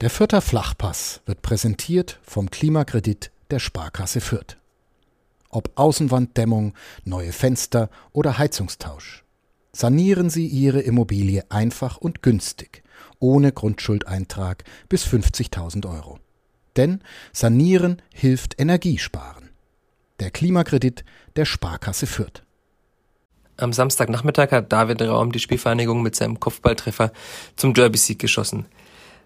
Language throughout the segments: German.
Der Fürther Flachpass wird präsentiert vom Klimakredit der Sparkasse Fürth. Ob Außenwanddämmung, neue Fenster oder Heizungstausch. Sanieren Sie Ihre Immobilie einfach und günstig, ohne Grundschuldeintrag bis 50.000 Euro. Denn Sanieren hilft Energiesparen. Der Klimakredit der Sparkasse Fürth. Am Samstagnachmittag hat David Raum die Spielvereinigung mit seinem Kopfballtreffer zum Derby-Sieg geschossen.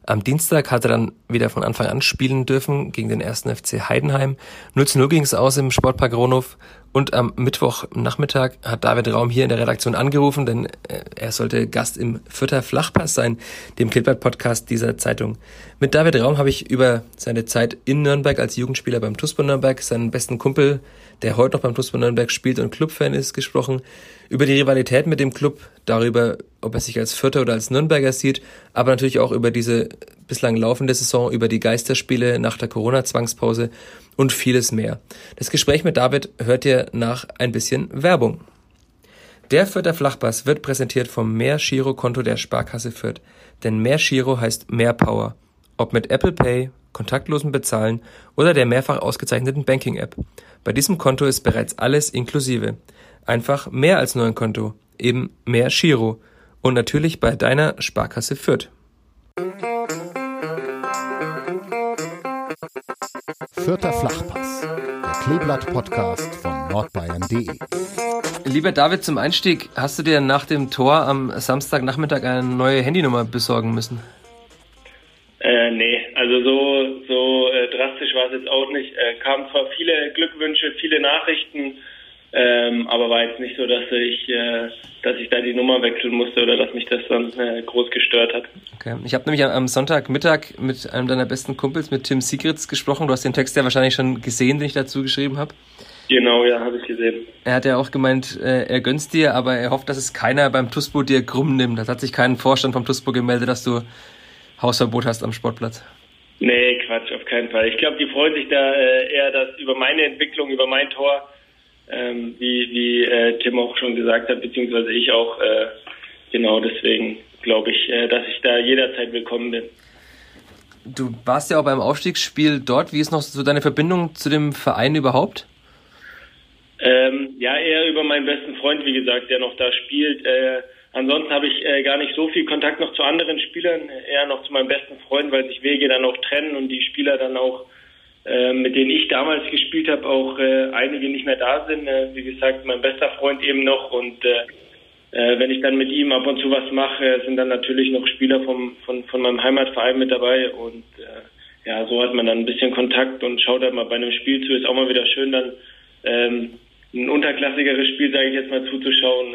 Am Dienstag hat er dann wieder von Anfang an spielen dürfen gegen den ersten FC Heidenheim. 0 zu 0 ging es aus im Sportpark Ronhof. Und am Mittwochnachmittag hat David Raum hier in der Redaktion angerufen, denn äh, er sollte Gast im Vierter Flachpass sein, dem Klippert-Podcast dieser Zeitung. Mit David Raum habe ich über seine Zeit in Nürnberg als Jugendspieler beim TuSpo Nürnberg, seinen besten Kumpel, der heute noch beim TuSpo Nürnberg spielt und Clubfan ist, gesprochen, über die Rivalität mit dem Club, darüber, ob er sich als Vierter oder als Nürnberger sieht, aber natürlich auch über diese bislang laufende Saison, über die Geisterspiele nach der Corona-Zwangspause und vieles mehr. Das Gespräch mit David hört ihr nach ein bisschen Werbung. Der Fürther Flachpass wird präsentiert vom Mehr Giro Konto der Sparkasse Fürth. Denn Mehr Giro heißt mehr Power. Ob mit Apple Pay, kontaktlosen Bezahlen oder der mehrfach ausgezeichneten Banking App. Bei diesem Konto ist bereits alles inklusive. Einfach mehr als nur ein Konto, eben mehr Giro und natürlich bei deiner Sparkasse Fürth. Vierter Flachpass, der Kleeblatt-Podcast von nordbayern.de. Lieber David, zum Einstieg, hast du dir nach dem Tor am Samstagnachmittag eine neue Handynummer besorgen müssen? Äh, nee, also so, so äh, drastisch war es jetzt auch nicht. Äh, kamen zwar viele Glückwünsche, viele Nachrichten, ähm, aber war jetzt nicht so, dass ich, äh, dass ich da die Nummer wechseln musste oder dass mich das dann äh, groß gestört hat. Okay. Ich habe nämlich am Sonntagmittag mit einem deiner besten Kumpels, mit Tim Sigritz, gesprochen. Du hast den Text ja wahrscheinlich schon gesehen, den ich dazu geschrieben habe. Genau, ja, habe ich gesehen. Er hat ja auch gemeint, äh, er gönnst dir, aber er hofft, dass es keiner beim TUSPO dir krumm nimmt. Das hat sich kein Vorstand vom TUSPO gemeldet, dass du Hausverbot hast am Sportplatz. Nee, Quatsch, auf keinen Fall. Ich glaube, die freuen sich da äh, eher dass über meine Entwicklung, über mein Tor ähm, wie, wie äh, Tim auch schon gesagt hat, beziehungsweise ich auch. Äh, genau deswegen glaube ich, äh, dass ich da jederzeit willkommen bin. Du warst ja auch beim Aufstiegsspiel dort. Wie ist noch so deine Verbindung zu dem Verein überhaupt? Ähm, ja, eher über meinen besten Freund, wie gesagt, der noch da spielt. Äh, ansonsten habe ich äh, gar nicht so viel Kontakt noch zu anderen Spielern, eher noch zu meinem besten Freund, weil sich Wege dann auch trennen und die Spieler dann auch äh, mit denen ich damals gespielt habe, auch äh, einige nicht mehr da sind. Äh, wie gesagt, mein bester Freund eben noch und äh, äh, wenn ich dann mit ihm ab und zu was mache, sind dann natürlich noch Spieler vom, von, von meinem Heimatverein mit dabei und ja, so hat man dann ein bisschen Kontakt und schaut halt mal bei einem Spiel zu. Ist auch mal wieder schön, dann ähm, ein unterklassigeres Spiel, sage ich jetzt mal, zuzuschauen.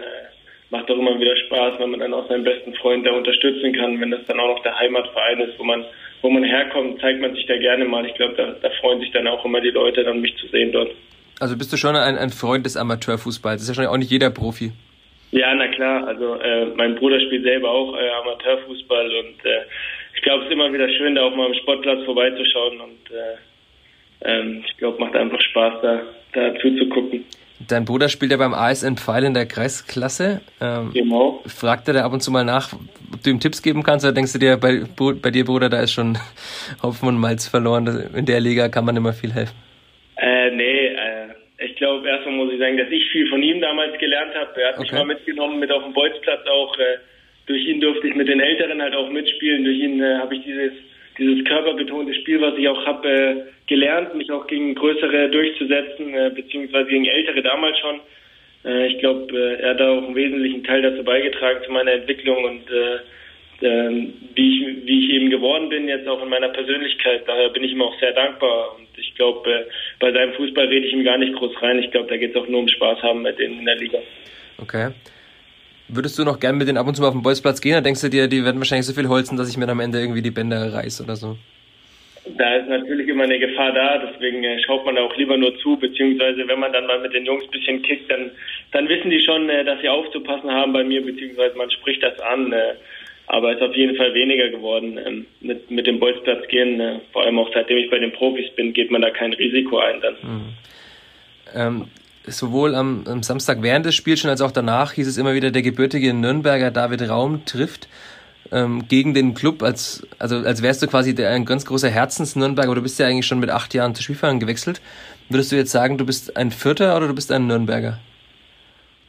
Macht doch immer wieder Spaß, wenn man dann auch seinen besten Freund da unterstützen kann, wenn das dann auch noch der Heimatverein ist, wo man wo man herkommt, zeigt man sich da gerne mal. Ich glaube, da, da freuen sich dann auch immer die Leute, dann mich zu sehen dort. Also bist du schon ein, ein Freund des Amateurfußballs? Das ist ja schon auch nicht jeder Profi. Ja, na klar. Also äh, mein Bruder spielt selber auch äh, Amateurfußball und äh, ich glaube, es ist immer wieder schön, da auch mal am Sportplatz vorbeizuschauen und äh, ähm, ich glaube, macht einfach Spaß, da, da zuzugucken. Dein Bruder spielt ja beim ASN Pfeil in der Kreisklasse. Ähm, genau. Fragt er da ab und zu mal nach, ob du ihm Tipps geben kannst oder denkst du dir, bei, bei dir, Bruder, da ist schon Hopfen und Malz verloren. In der Liga kann man immer viel helfen. Äh, nee, äh, ich glaube, erstmal muss ich sagen, dass ich viel von ihm damals gelernt habe. Er hat okay. mich mal mitgenommen, mit auf dem Bolzplatz auch. Äh, durch ihn durfte ich mit den Älteren halt auch mitspielen. Durch ihn äh, habe ich dieses dieses körperbetonte Spiel, was ich auch habe, äh, gelernt, mich auch gegen größere durchzusetzen, äh, beziehungsweise gegen ältere damals schon. Äh, ich glaube, äh, er hat da auch einen wesentlichen Teil dazu beigetragen zu meiner Entwicklung und äh, äh, wie, ich, wie ich eben geworden bin, jetzt auch in meiner Persönlichkeit. Daher bin ich ihm auch sehr dankbar und ich glaube, äh, bei seinem Fußball rede ich ihm gar nicht groß rein. Ich glaube, da geht es auch nur um Spaß haben mit denen in der Liga. Okay. Würdest du noch gern mit denen ab und zu mal auf den Bolzplatz gehen? Oder denkst du dir, die werden wahrscheinlich so viel holzen, dass ich mir am Ende irgendwie die Bänder reiß oder so? Da ist natürlich immer eine Gefahr da, deswegen äh, schaut man da auch lieber nur zu, beziehungsweise wenn man dann mal mit den Jungs ein bisschen kickt, dann, dann wissen die schon, äh, dass sie aufzupassen haben bei mir, beziehungsweise man spricht das an. Äh, aber es ist auf jeden Fall weniger geworden ähm, mit, mit dem Bolzplatz gehen. Vor allem auch seitdem ich bei den Profis bin, geht man da kein Risiko ein dann. Mhm. Ähm, sowohl am, am, Samstag während des Spiels schon als auch danach hieß es immer wieder, der gebürtige Nürnberger David Raum trifft. ähm, gegen den Club, als, also als wärst du quasi der, ein ganz großer Herzens-Nürnberger, aber du bist ja eigentlich schon mit acht Jahren zu Spielfahren gewechselt. Würdest du jetzt sagen, du bist ein Vierter oder du bist ein Nürnberger?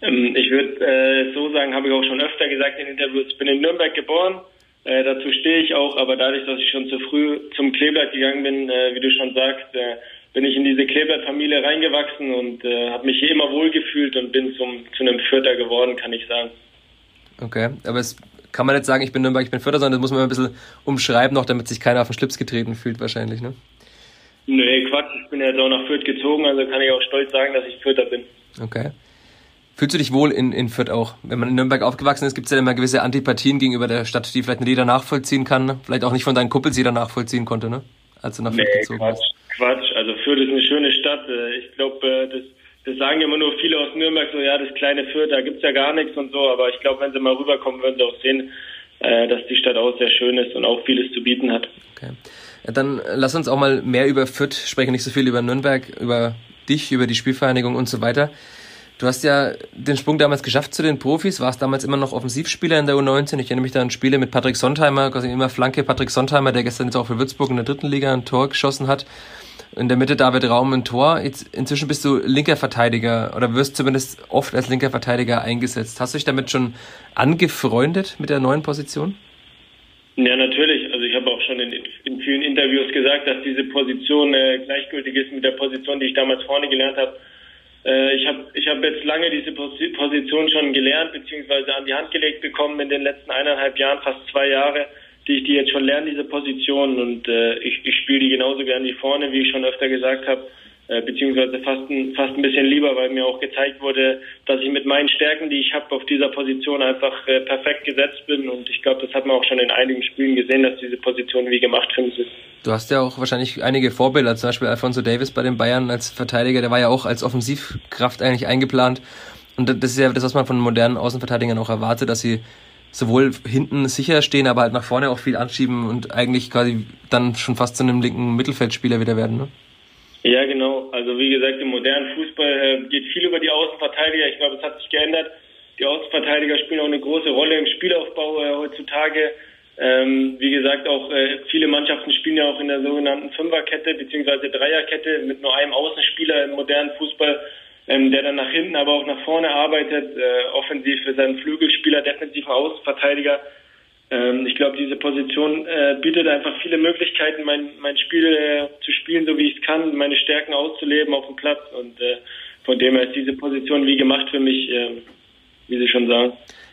Ähm, ich würde äh, so sagen, habe ich auch schon öfter gesagt in Interviews, ich bin in Nürnberg geboren, äh, dazu stehe ich auch, aber dadurch, dass ich schon zu früh zum Kleeblatt gegangen bin, äh, wie du schon sagst, äh, bin ich in diese Kleeblatt-Familie reingewachsen und äh, habe mich hier immer wohlgefühlt und bin zum, zu einem Vierter geworden, kann ich sagen. Okay, aber es kann man nicht sagen, ich bin Nürnberg, ich bin Vierter, sondern das muss man ein bisschen umschreiben noch, damit sich keiner auf den Schlips getreten fühlt wahrscheinlich, ne? Nee, Quatsch, ich bin jetzt auch nach Fürth gezogen, also kann ich auch stolz sagen, dass ich Vierter bin. Okay. Fühlst du dich wohl in, in Fürth auch? Wenn man in Nürnberg aufgewachsen ist, gibt es ja immer gewisse Antipathien gegenüber der Stadt, die vielleicht nicht jeder nachvollziehen kann, vielleicht auch nicht von deinen Kumpels jeder nachvollziehen konnte, ne? Als du nach Fürth nee, gezogen Quatsch, bist. Quatsch. Also Fürth ist eine schöne Stadt. Äh, Ich glaube, äh, das, das sagen immer nur viele aus Nürnberg, so ja, das kleine Fürth, da gibt's ja gar nichts und so, aber ich glaube, wenn sie mal rüberkommen, würden sie auch sehen, äh, dass die Stadt auch sehr schön ist und auch vieles zu bieten hat. Okay. Dann lass uns auch mal mehr über Fürth sprechen, nicht so viel über Nürnberg, über dich, über die Spielvereinigung und so weiter. Du hast ja den Sprung damals geschafft zu den Profis, warst damals immer noch Offensivspieler in der U19. Ich erinnere mich da an Spiele mit Patrick Sontheimer, quasi immer Flanke Patrick Sontheimer, der gestern jetzt auch für Würzburg in der dritten Liga ein Tor geschossen hat. In der Mitte David Raum ein Tor. Inzwischen bist du linker Verteidiger oder wirst zumindest oft als linker Verteidiger eingesetzt. Hast du dich damit schon angefreundet mit der neuen Position? Ja, natürlich. Also ich habe auch schon in, in vielen Interviews gesagt, dass diese Position äh, gleichgültig ist mit der Position, die ich damals vorne gelernt habe. Äh, ich habe ich hab jetzt lange diese Posi- Position schon gelernt, beziehungsweise an die Hand gelegt bekommen in den letzten eineinhalb Jahren, fast zwei Jahre, die ich die jetzt schon lerne, diese Position. Und äh, ich, ich spiele die genauso gern wie vorne, wie ich schon öfter gesagt habe. Äh, beziehungsweise fast ein, fast ein bisschen lieber, weil mir auch gezeigt wurde, dass ich mit meinen Stärken, die ich habe, auf dieser Position einfach äh, perfekt gesetzt bin. Und ich glaube, das hat man auch schon in einigen Spielen gesehen, dass diese Position wie gemacht für mich ist. Du hast ja auch wahrscheinlich einige Vorbilder, zum Beispiel Alfonso Davis bei den Bayern als Verteidiger, der war ja auch als Offensivkraft eigentlich eingeplant. Und das ist ja das, was man von modernen Außenverteidigern auch erwartet, dass sie sowohl hinten sicher stehen, aber halt nach vorne auch viel anschieben und eigentlich quasi dann schon fast zu einem linken Mittelfeldspieler wieder werden. Ne? Ja, genau. Also wie gesagt, im modernen Fußball äh, geht viel über die Außenverteidiger. Ich glaube, es hat sich geändert. Die Außenverteidiger spielen auch eine große Rolle im Spielaufbau äh, heutzutage. Ähm, wie gesagt, auch äh, viele Mannschaften spielen ja auch in der sogenannten Fünferkette beziehungsweise Dreierkette mit nur einem Außenspieler im modernen Fußball, ähm, der dann nach hinten, aber auch nach vorne arbeitet, äh, offensiv für seinen Flügelspieler, defensiver Außenverteidiger. Ähm, ich glaube, diese Position äh, bietet einfach viele Möglichkeiten, mein, mein Spiel äh, zu spielen, so wie ich es kann, meine Stärken auszuleben auf dem Platz. Und äh, von dem her ist diese Position wie gemacht für mich, äh, wie Sie schon sagen.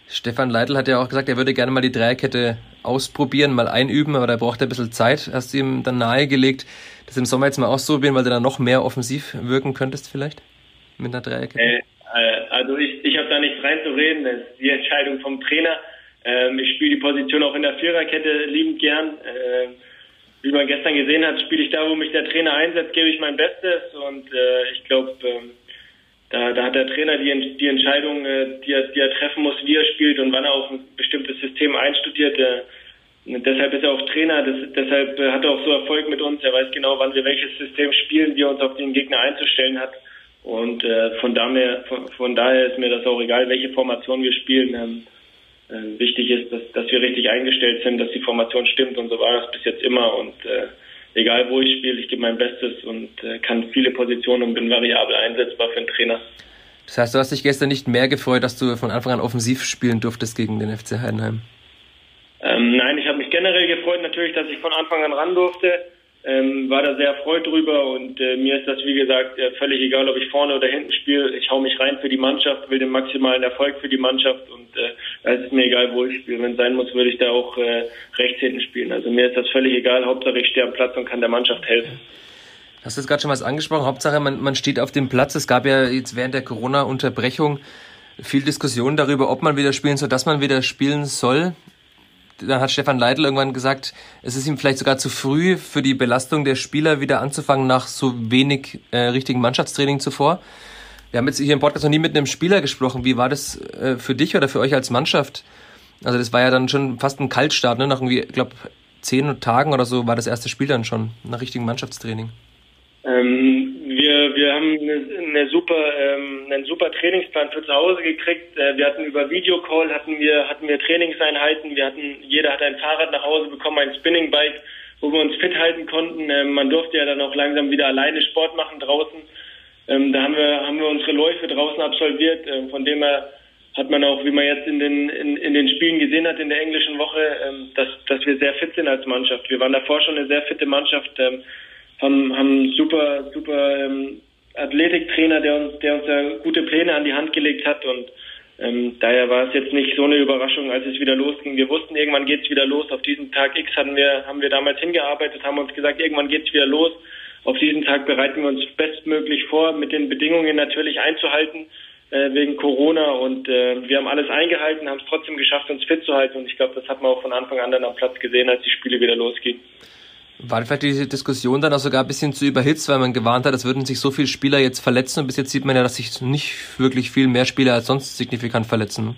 Stefan Leitl hat ja auch gesagt, er würde gerne mal die Dreierkette ausprobieren, mal einüben, aber da braucht er ein bisschen Zeit. Hast du ihm dann nahegelegt, das im Sommer jetzt mal auszuprobieren, weil du dann noch mehr offensiv wirken könntest vielleicht mit einer Dreierkette? Äh, äh, also ich, ich habe da nichts reinzureden, das ist die Entscheidung vom Trainer. Ähm, ich spiele die Position auch in der Viererkette liebend gern. Ähm, wie man gestern gesehen hat, spiele ich da, wo mich der Trainer einsetzt, gebe ich mein Bestes und äh, ich glaube, ähm, da, da hat der Trainer die, die Entscheidung, äh, die, er, die er treffen muss, wie er spielt und wann er auf ein bestimmtes System einstudiert. Äh, deshalb ist er auch Trainer, das, deshalb äh, hat er auch so Erfolg mit uns. Er weiß genau, wann wir welches System spielen, wie er uns auf den Gegner einzustellen hat. Und äh, von, daher, von, von daher ist mir das auch egal, welche Formation wir spielen. Ähm, äh, wichtig ist, dass, dass wir richtig eingestellt sind, dass die Formation stimmt und so war es bis jetzt immer. Und äh, egal wo ich spiele, ich gebe mein Bestes und äh, kann viele Positionen und bin variabel einsetzbar für einen Trainer. Das heißt, du hast dich gestern nicht mehr gefreut, dass du von Anfang an offensiv spielen durftest gegen den FC Heidenheim? Ähm, nein, ich habe mich generell gefreut natürlich, dass ich von Anfang an ran durfte. Ähm, war da sehr erfreut drüber und äh, mir ist das wie gesagt äh, völlig egal, ob ich vorne oder hinten spiele. Ich hau mich rein für die Mannschaft, will den maximalen Erfolg für die Mannschaft und äh, da ist mir egal, wo ich spiele. Wenn es sein muss, würde ich da auch äh, rechts hinten spielen. Also mir ist das völlig egal. Hauptsache ich stehe am Platz und kann der Mannschaft helfen. Hast du jetzt gerade schon was angesprochen? Hauptsache man, man steht auf dem Platz. Es gab ja jetzt während der Corona-Unterbrechung viel Diskussion darüber, ob man wieder spielen soll, dass man wieder spielen soll da hat Stefan Leitl irgendwann gesagt, es ist ihm vielleicht sogar zu früh für die Belastung der Spieler wieder anzufangen nach so wenig äh, richtigen Mannschaftstraining zuvor. Wir haben jetzt hier im Podcast noch nie mit einem Spieler gesprochen. Wie war das äh, für dich oder für euch als Mannschaft? Also das war ja dann schon fast ein Kaltstart, ne? Nach irgendwie, ich glaube, zehn Tagen oder so war das erste Spiel dann schon nach richtigem Mannschaftstraining. Ähm, wir, wir haben eine, eine super, ähm, einen super Trainingsplan für zu Hause gekriegt. Äh, wir hatten über Videocall hatten wir, hatten wir Trainingseinheiten. Wir hatten, jeder hat ein Fahrrad nach Hause bekommen, ein Spinningbike, wo wir uns fit halten konnten. Ähm, man durfte ja dann auch langsam wieder alleine Sport machen draußen. Ähm, da haben wir, haben wir unsere Läufe draußen absolviert. Ähm, von dem her hat man auch, wie man jetzt in den, in, in den Spielen gesehen hat in der englischen Woche, ähm, dass, dass wir sehr fit sind als Mannschaft. Wir waren davor schon eine sehr fitte Mannschaft. Haben, haben super, super ähm, Athletiktrainer, der uns, der uns da gute Pläne an die Hand gelegt hat und ähm, daher war es jetzt nicht so eine Überraschung, als es wieder losging. Wir wussten, irgendwann geht es wieder los. Auf diesen Tag X hatten wir, haben wir damals hingearbeitet, haben uns gesagt, irgendwann geht es wieder los. Auf diesen Tag bereiten wir uns bestmöglich vor, mit den Bedingungen natürlich einzuhalten äh, wegen Corona und äh, wir haben alles eingehalten, haben es trotzdem geschafft, uns fit zu halten und ich glaube, das hat man auch von Anfang an dann am Platz gesehen, als die Spiele wieder losgingen. War vielleicht diese Diskussion dann auch sogar ein bisschen zu überhitzt, weil man gewarnt hat, es würden sich so viele Spieler jetzt verletzen und bis jetzt sieht man ja, dass sich nicht wirklich viel mehr Spieler als sonst signifikant verletzen.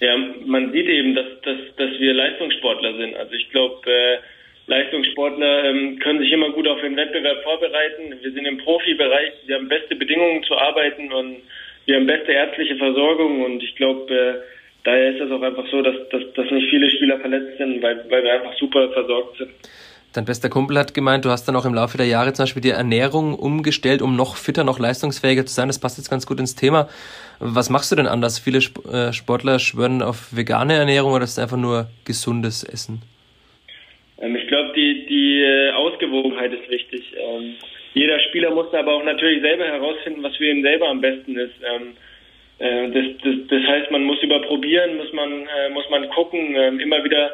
Ja, man sieht eben, dass, dass, dass wir Leistungssportler sind. Also ich glaube, äh, Leistungssportler ähm, können sich immer gut auf den Wettbewerb vorbereiten. Wir sind im Profibereich, wir haben beste Bedingungen zu arbeiten und wir haben beste ärztliche Versorgung und ich glaube, äh, daher ist es auch einfach so, dass, dass, dass nicht viele Spieler verletzt sind, weil, weil wir einfach super versorgt sind. Dein bester Kumpel hat gemeint, du hast dann auch im Laufe der Jahre zum Beispiel die Ernährung umgestellt, um noch fitter, noch leistungsfähiger zu sein. Das passt jetzt ganz gut ins Thema. Was machst du denn anders? Viele äh, Sportler schwören auf vegane Ernährung oder ist es einfach nur gesundes Essen? Ähm, ich glaube, die, die äh, Ausgewogenheit ist wichtig. Ähm, jeder Spieler muss aber auch natürlich selber herausfinden, was für ihn selber am besten ist. Ähm, äh, das, das, das heißt, man muss überprobieren, muss man, muss man gucken, immer wieder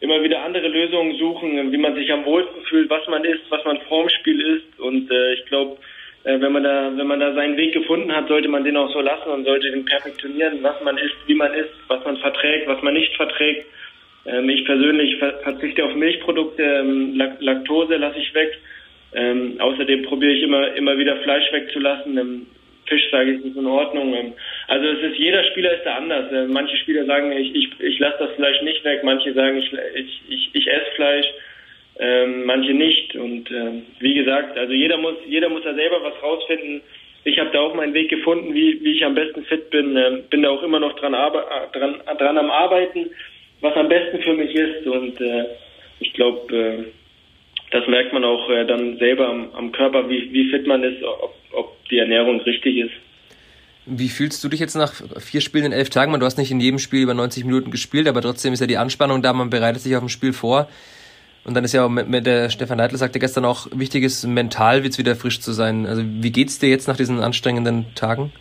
immer wieder andere Lösungen suchen, wie man sich am wohlsten fühlt, was man ist, was man vorm Spiel ist. Und äh, ich glaube, äh, wenn man da, wenn man da seinen Weg gefunden hat, sollte man den auch so lassen und sollte den perfektionieren, was man ist, wie man ist, was man verträgt, was man nicht verträgt. Ähm, ich persönlich verzichte auf Milchprodukte, ähm, Laktose lasse ich weg. Ähm, außerdem probiere ich immer immer wieder Fleisch wegzulassen. Fisch, sage ich, ist in Ordnung. Ähm, also es ist, jeder Spieler ist da anders. Äh, manche Spieler sagen, ich, ich, ich lasse das Fleisch nicht weg, manche sagen, ich, ich, ich, ich esse Fleisch, ähm, manche nicht. Und ähm, wie gesagt, also jeder muss, jeder muss da selber was rausfinden. Ich habe da auch meinen Weg gefunden, wie, wie ich am besten fit bin. Ähm, bin da auch immer noch dran, dran, dran am Arbeiten, was am besten für mich ist. Und äh, ich glaube, äh, das merkt man auch äh, dann selber am, am Körper, wie, wie fit man ist, ob, ob die Ernährung richtig ist. Wie fühlst du dich jetzt nach vier Spielen in elf Tagen? Du hast nicht in jedem Spiel über 90 Minuten gespielt, aber trotzdem ist ja die Anspannung da, man bereitet sich auf ein Spiel vor. Und dann ist ja auch mit, der Stefan Neidl sagte gestern auch wichtig ist, mental jetzt wieder frisch zu sein. Also wie geht's dir jetzt nach diesen anstrengenden Tagen?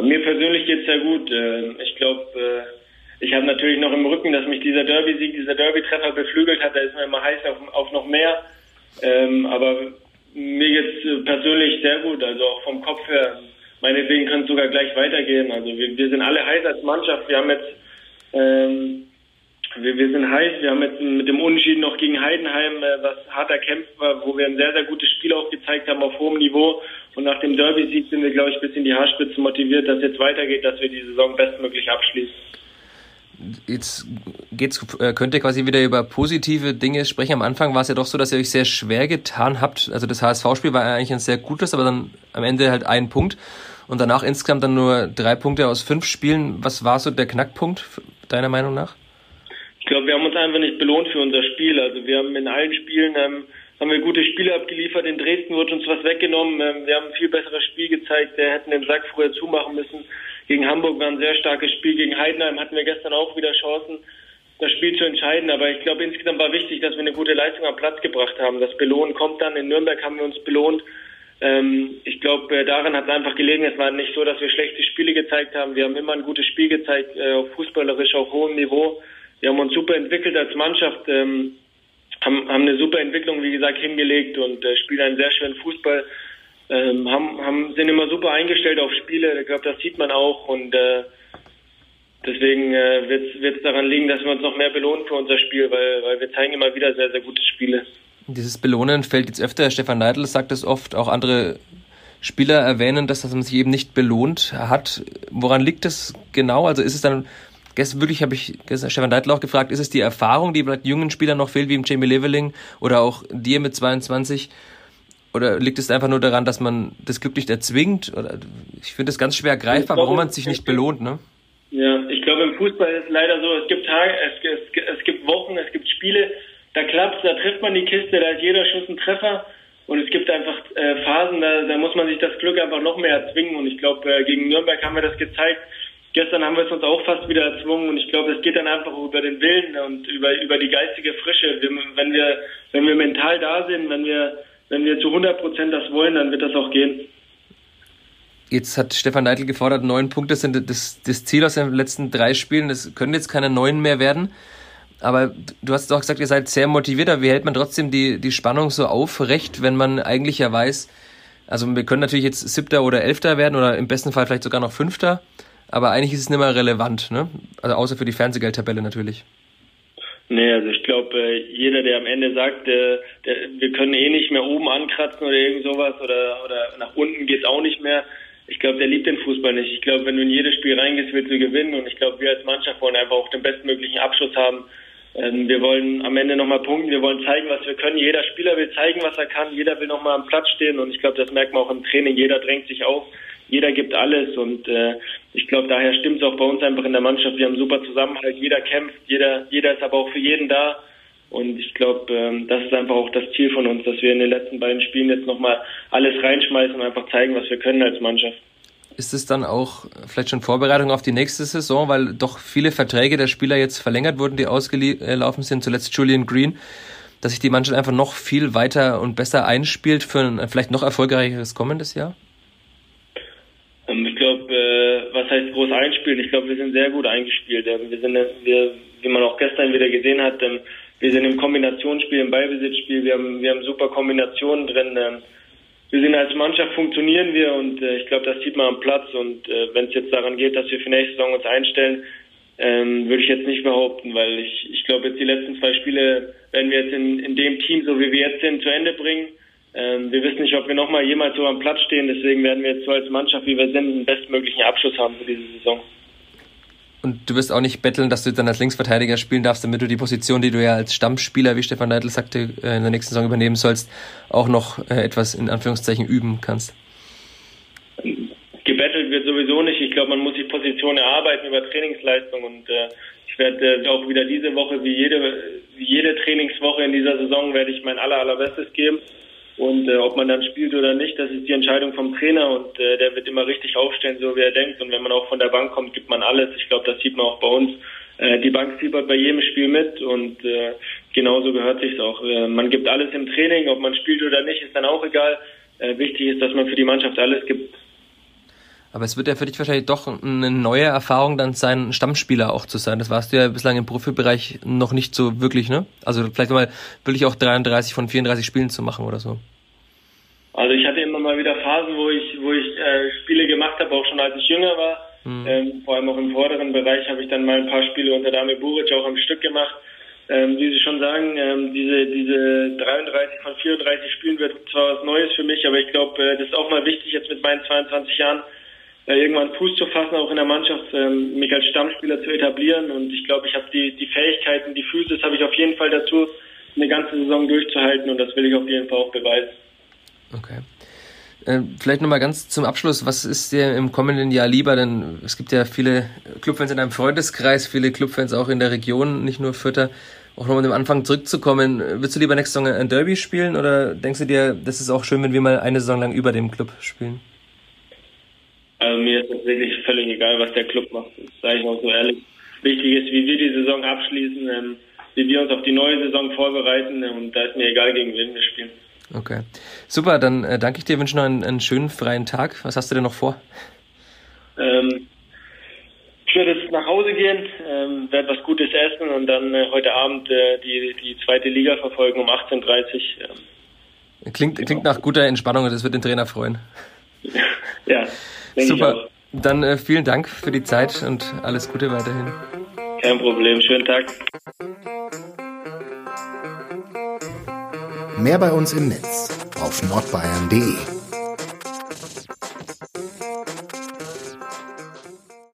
Mir persönlich geht's sehr gut. Ähm, ich glaube, äh, ich habe natürlich noch im Rücken, dass mich dieser Derby-Sieg, dieser Derby-Treffer beflügelt hat. Da ist man immer heiß auf, auf noch mehr. Ähm, aber mir geht's äh, persönlich sehr gut, also auch vom Kopf her. Meinetwegen kann es sogar gleich weitergehen. Also wir, wir sind alle heiß als Mannschaft. Wir haben jetzt, ähm, wir, wir sind heiß. Wir haben jetzt mit dem Unentschieden noch gegen Heidenheim, äh, was harter Kampf war, wo wir ein sehr, sehr gutes Spiel auch gezeigt haben auf hohem Niveau. Und nach dem Derby-Sieg sind wir, glaube ich, bis in die Haarspitze motiviert, dass jetzt weitergeht, dass wir die Saison bestmöglich abschließen jetzt geht's, äh, könnt ihr quasi wieder über positive Dinge sprechen. Am Anfang war es ja doch so, dass ihr euch sehr schwer getan habt. Also das HSV-Spiel war eigentlich ein sehr gutes, aber dann am Ende halt ein Punkt. Und danach insgesamt dann nur drei Punkte aus fünf Spielen. Was war so der Knackpunkt deiner Meinung nach? Ich glaube, wir haben uns einfach nicht belohnt für unser Spiel. Also wir haben in allen Spielen ähm, haben wir gute Spiele abgeliefert. In Dresden wurde uns was weggenommen. Ähm, wir haben ein viel besseres Spiel gezeigt. Wir hätten den Sack früher zumachen müssen. Gegen Hamburg war ein sehr starkes Spiel. Gegen Heidenheim hatten wir gestern auch wieder Chancen, das Spiel zu entscheiden. Aber ich glaube, insgesamt war wichtig, dass wir eine gute Leistung am Platz gebracht haben. Das Belohnen kommt dann. In Nürnberg haben wir uns belohnt. Ähm, ich glaube, äh, daran hat es einfach gelegen. Es war nicht so, dass wir schlechte Spiele gezeigt haben. Wir haben immer ein gutes Spiel gezeigt, äh, auf fußballerisch auf hohem Niveau. Wir haben uns super entwickelt als Mannschaft, ähm, haben, eine super Entwicklung, wie gesagt, hingelegt und äh, spielen einen sehr schönen Fußball ähm, haben, haben, sind immer super eingestellt auf Spiele. Ich glaube, das sieht man auch und äh, deswegen äh, wird es daran liegen, dass wir uns noch mehr belohnen für unser Spiel, weil, weil wir zeigen immer wieder sehr, sehr gute Spiele. Dieses Belohnen fällt jetzt öfter. Stefan Neidl sagt es oft, auch andere Spieler erwähnen, dass, dass man sich eben nicht belohnt hat. Woran liegt das genau? Also ist es dann, gestern wirklich habe ich gestern Stefan Neidl auch gefragt, ist es die Erfahrung, die vielleicht jungen Spielern noch fehlt, wie im Jamie Leveling oder auch dir mit 22? Oder liegt es einfach nur daran, dass man das Glück nicht erzwingt? Oder ich finde es ganz schwer greifbar, warum man sich nicht belohnt, ne? Ja, ich glaube, im Fußball ist es leider so, es gibt Tage, es, es, es gibt Wochen, es gibt Spiele, da klappt da trifft man die Kiste, da ist jeder Schuss ein Treffer. Und es gibt einfach äh, Phasen, da, da muss man sich das Glück einfach noch mehr erzwingen. Und ich glaube, äh, gegen Nürnberg haben wir das gezeigt. Gestern haben wir es uns auch fast wieder erzwungen. Und ich glaube, es geht dann einfach über den Willen und über, über die geistige Frische. Wir, wenn wir, wenn wir mental da sind, wenn wir, wenn wir zu 100 Prozent das wollen, dann wird das auch gehen. Jetzt hat Stefan Neidl gefordert, neun Punkte sind das, das Ziel aus den letzten drei Spielen. Das können jetzt keine neun mehr werden. Aber du hast auch gesagt, ihr seid sehr motiviert, aber wie hält man trotzdem die, die Spannung so aufrecht, wenn man eigentlich ja weiß, also wir können natürlich jetzt Siebter oder Elfter werden oder im besten Fall vielleicht sogar noch Fünfter, aber eigentlich ist es nicht mehr relevant, ne? Also außer für die Fernsehgeldtabelle natürlich. Nee, also ich glaube, äh, jeder, der am Ende sagt, äh, der, wir können eh nicht mehr oben ankratzen oder irgend sowas oder, oder nach unten geht's auch nicht mehr, ich glaube, der liebt den Fußball nicht. Ich glaube, wenn du in jedes Spiel reingehst, willst du gewinnen. Und ich glaube, wir als Mannschaft wollen einfach auch den bestmöglichen Abschluss haben ähm, wir wollen am Ende nochmal punkten, wir wollen zeigen, was wir können. Jeder Spieler will zeigen, was er kann, jeder will nochmal am Platz stehen und ich glaube, das merkt man auch im Training. Jeder drängt sich auf, jeder gibt alles und äh, ich glaube, daher stimmt es auch bei uns einfach in der Mannschaft. Wir haben super Zusammenhalt, jeder kämpft, jeder, jeder ist aber auch für jeden da. Und ich glaube, ähm, das ist einfach auch das Ziel von uns, dass wir in den letzten beiden Spielen jetzt nochmal alles reinschmeißen und einfach zeigen, was wir können als Mannschaft. Ist es dann auch vielleicht schon Vorbereitung auf die nächste Saison, weil doch viele Verträge der Spieler jetzt verlängert wurden, die ausgelaufen sind, zuletzt Julian Green, dass sich die Mannschaft einfach noch viel weiter und besser einspielt für ein vielleicht noch erfolgreicheres kommendes Jahr? Ähm, ich glaube, äh, was heißt groß einspielen? Ich glaube, wir sind sehr gut eingespielt. Wir sind, wir, wie man auch gestern wieder gesehen hat, ähm, wir sind im Kombinationsspiel, im Ballbesitzspiel, wir haben, wir haben super Kombinationen drin. Wir sind als Mannschaft funktionieren wir und äh, ich glaube, das sieht man am Platz. Und äh, wenn es jetzt daran geht, dass wir für nächste Saison uns einstellen, ähm, würde ich jetzt nicht behaupten, weil ich, ich glaube, jetzt die letzten zwei Spiele werden wir jetzt in, in dem Team, so wie wir jetzt sind, zu Ende bringen. Ähm, wir wissen nicht, ob wir nochmal jemals so am Platz stehen. Deswegen werden wir jetzt so als Mannschaft, wie wir sind, einen bestmöglichen Abschluss haben für diese Saison. Und du wirst auch nicht betteln, dass du dann als Linksverteidiger spielen darfst, damit du die Position, die du ja als Stammspieler, wie Stefan Neidl sagte, äh, in der nächsten Saison übernehmen sollst, auch noch äh, etwas in Anführungszeichen üben kannst. Gebettelt wird sowieso nicht. Ich glaube, man muss die Position erarbeiten über Trainingsleistung und äh, ich werde äh, auch wieder diese Woche, wie jede, wie jede Trainingswoche in dieser Saison, werde ich mein aller, allerbestes geben. Und äh, ob man dann spielt oder nicht, das ist die Entscheidung vom Trainer und äh, der wird immer richtig aufstellen, so wie er denkt. Und wenn man auch von der Bank kommt, gibt man alles. Ich glaube, das sieht man auch bei uns. Äh, die Bank fiebert bei jedem Spiel mit und äh, genauso gehört sich's auch. Äh, man gibt alles im Training, ob man spielt oder nicht, ist dann auch egal. Äh, wichtig ist, dass man für die Mannschaft alles gibt. Aber es wird ja für dich wahrscheinlich doch eine neue Erfahrung dann sein, Stammspieler auch zu sein. Das warst du ja bislang im Profibereich noch nicht so wirklich, ne? Also vielleicht mal wirklich auch 33 von 34 Spielen zu machen oder so. Also ich hatte immer mal wieder Phasen, wo ich, wo ich äh, Spiele gemacht habe, auch schon als ich jünger war. Mhm. Ähm, vor allem auch im vorderen Bereich habe ich dann mal ein paar Spiele unter Dame Buric auch am Stück gemacht. Ähm, wie Sie schon sagen, ähm, diese, diese 33 von 34 Spielen wird zwar was Neues für mich, aber ich glaube, äh, das ist auch mal wichtig, jetzt mit meinen 22 Jahren irgendwann Fuß zu fassen, auch in der Mannschaft, ähm, mich als Stammspieler zu etablieren. Und ich glaube, ich habe die, die Fähigkeiten, die Physis habe ich auf jeden Fall dazu, eine ganze Saison durchzuhalten und das will ich auf jeden Fall auch beweisen. Okay. Äh, vielleicht nochmal ganz zum Abschluss, was ist dir im kommenden Jahr lieber? Denn es gibt ja viele Clubfans in deinem Freundeskreis, viele Clubfans auch in der Region, nicht nur Fürther. Auch nochmal am Anfang zurückzukommen, willst du lieber nächste Saison ein Derby spielen oder denkst du dir, das ist auch schön, wenn wir mal eine Saison lang über dem Club spielen? Also mir ist es wirklich völlig egal, was der Club macht. Das sage ich auch so ehrlich. Wichtig ist, wie wir die Saison abschließen, ähm, wie wir uns auf die neue Saison vorbereiten und da ist mir egal, gegen wen wir spielen. Okay. Super, dann äh, danke ich dir, wünsche noch einen, einen, schönen freien Tag. Was hast du denn noch vor? Ähm, ich werde jetzt nach Hause gehen, ähm, werde was Gutes essen und dann äh, heute Abend äh, die, die zweite Liga verfolgen um 18.30 Uhr. Ähm, klingt, genau. klingt nach guter Entspannung und das wird den Trainer freuen. ja, Super. Dann äh, vielen Dank für die Zeit und alles Gute weiterhin. Kein Problem, schönen Tag. Mehr bei uns im Netz auf nordbayern.de